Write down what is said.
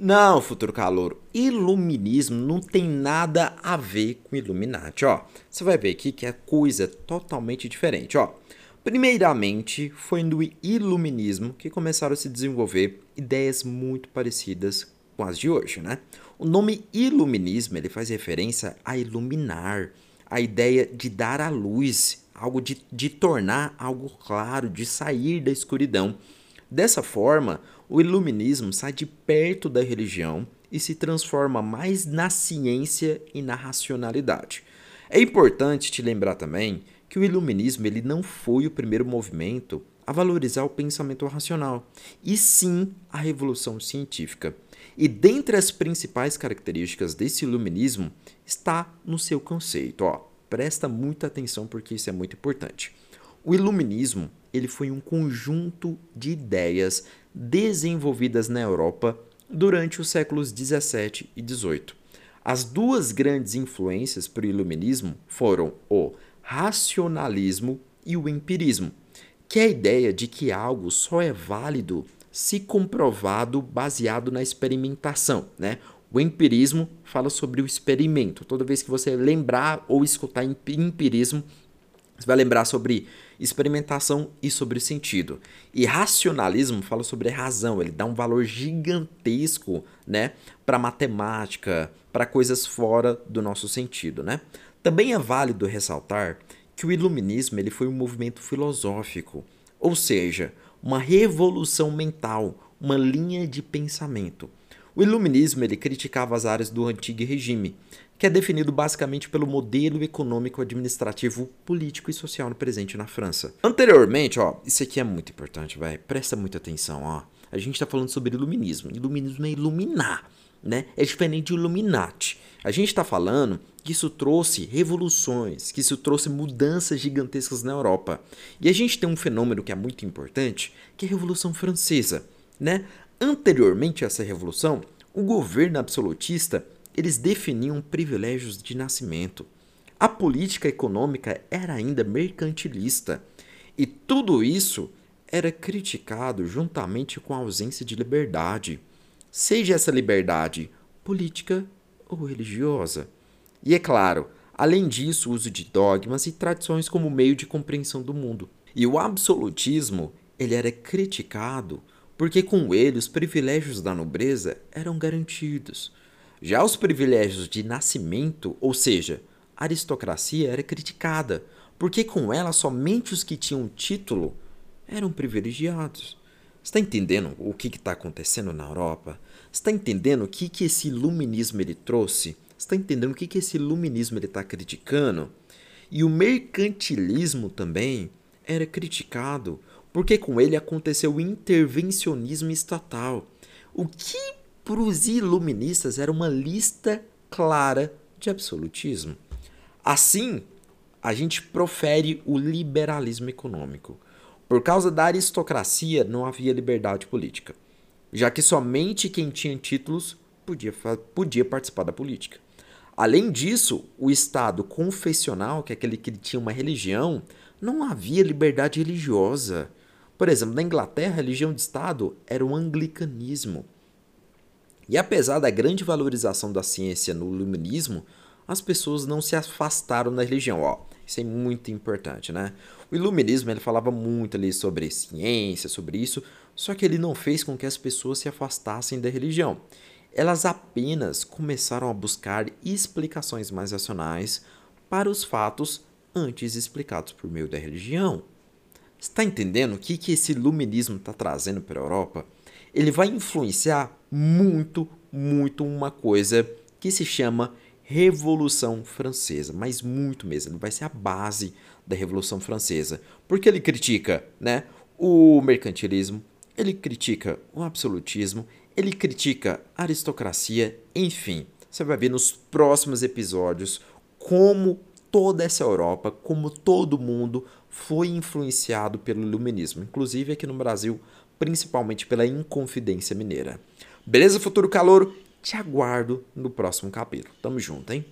Não, futuro calor, iluminismo não tem nada a ver com Illuminati, ó. Você vai ver aqui que é coisa totalmente diferente, ó. Primeiramente, foi no iluminismo que começaram a se desenvolver ideias muito parecidas com as de hoje, né? O nome iluminismo, ele faz referência a iluminar, a ideia de dar a luz, algo de, de tornar algo claro, de sair da escuridão. Dessa forma, o iluminismo sai de perto da religião e se transforma mais na ciência e na racionalidade. É importante te lembrar também que o iluminismo ele não foi o primeiro movimento a valorizar o pensamento racional, e sim a revolução científica. E dentre as principais características desse iluminismo está no seu conceito. Ó, presta muita atenção porque isso é muito importante. O iluminismo ele foi um conjunto de ideias desenvolvidas na Europa durante os séculos 17 e 18. As duas grandes influências para o iluminismo foram o racionalismo e o empirismo, que é a ideia de que algo só é válido se comprovado baseado na experimentação, né? O empirismo fala sobre o experimento. Toda vez que você lembrar ou escutar empirismo, você vai lembrar sobre experimentação e sobre sentido. E racionalismo fala sobre razão, ele dá um valor gigantesco, né, para matemática, para coisas fora do nosso sentido, né? Também é válido ressaltar que o iluminismo ele foi um movimento filosófico, ou seja, uma revolução mental, uma linha de pensamento. O iluminismo ele criticava as áreas do antigo regime, que é definido basicamente pelo modelo econômico, administrativo, político e social presente na França. Anteriormente, ó, isso aqui é muito importante, vai, presta muita atenção, ó. A gente está falando sobre iluminismo. Iluminismo é iluminar, né? É diferente de Illuminati. A gente está falando que isso trouxe revoluções, que isso trouxe mudanças gigantescas na Europa. E a gente tem um fenômeno que é muito importante, que é a Revolução Francesa, né? Anteriormente a essa revolução, o governo absolutista eles definiam privilégios de nascimento. A política econômica era ainda mercantilista. E tudo isso era criticado juntamente com a ausência de liberdade, seja essa liberdade política ou religiosa. E é claro, além disso, o uso de dogmas e tradições como meio de compreensão do mundo. E o absolutismo, ele era criticado porque com ele os privilégios da nobreza eram garantidos. Já os privilégios de nascimento, ou seja, a aristocracia era criticada, porque com ela somente os que tinham título eram privilegiados. Está entendendo o que está acontecendo na Europa? Está entendendo o que, que esse iluminismo ele trouxe? Está entendendo o que, que esse iluminismo ele está criticando? E o mercantilismo também era criticado porque com ele aconteceu o intervencionismo estatal, o que para os iluministas era uma lista clara de absolutismo. Assim, a gente profere o liberalismo econômico. Por causa da aristocracia, não havia liberdade política, já que somente quem tinha títulos podia, podia participar da política. Além disso, o Estado confessional, que é aquele que tinha uma religião, não havia liberdade religiosa. Por exemplo, na Inglaterra, a religião de Estado era o anglicanismo. E apesar da grande valorização da ciência no iluminismo, as pessoas não se afastaram da religião. Ó, isso é muito importante, né? O iluminismo ele falava muito ali sobre ciência, sobre isso, só que ele não fez com que as pessoas se afastassem da religião. Elas apenas começaram a buscar explicações mais racionais para os fatos antes explicados por meio da religião. Está entendendo o que, que esse iluminismo está trazendo para a Europa? Ele vai influenciar muito, muito uma coisa que se chama Revolução Francesa, mas muito mesmo. Ele vai ser a base da Revolução Francesa, porque ele critica, né, o mercantilismo, ele critica o absolutismo, ele critica aristocracia, enfim. Você vai ver nos próximos episódios como toda essa Europa, como todo mundo foi influenciado pelo iluminismo, inclusive aqui no Brasil, principalmente pela Inconfidência Mineira. Beleza, futuro calor? Te aguardo no próximo capítulo. Tamo junto, hein?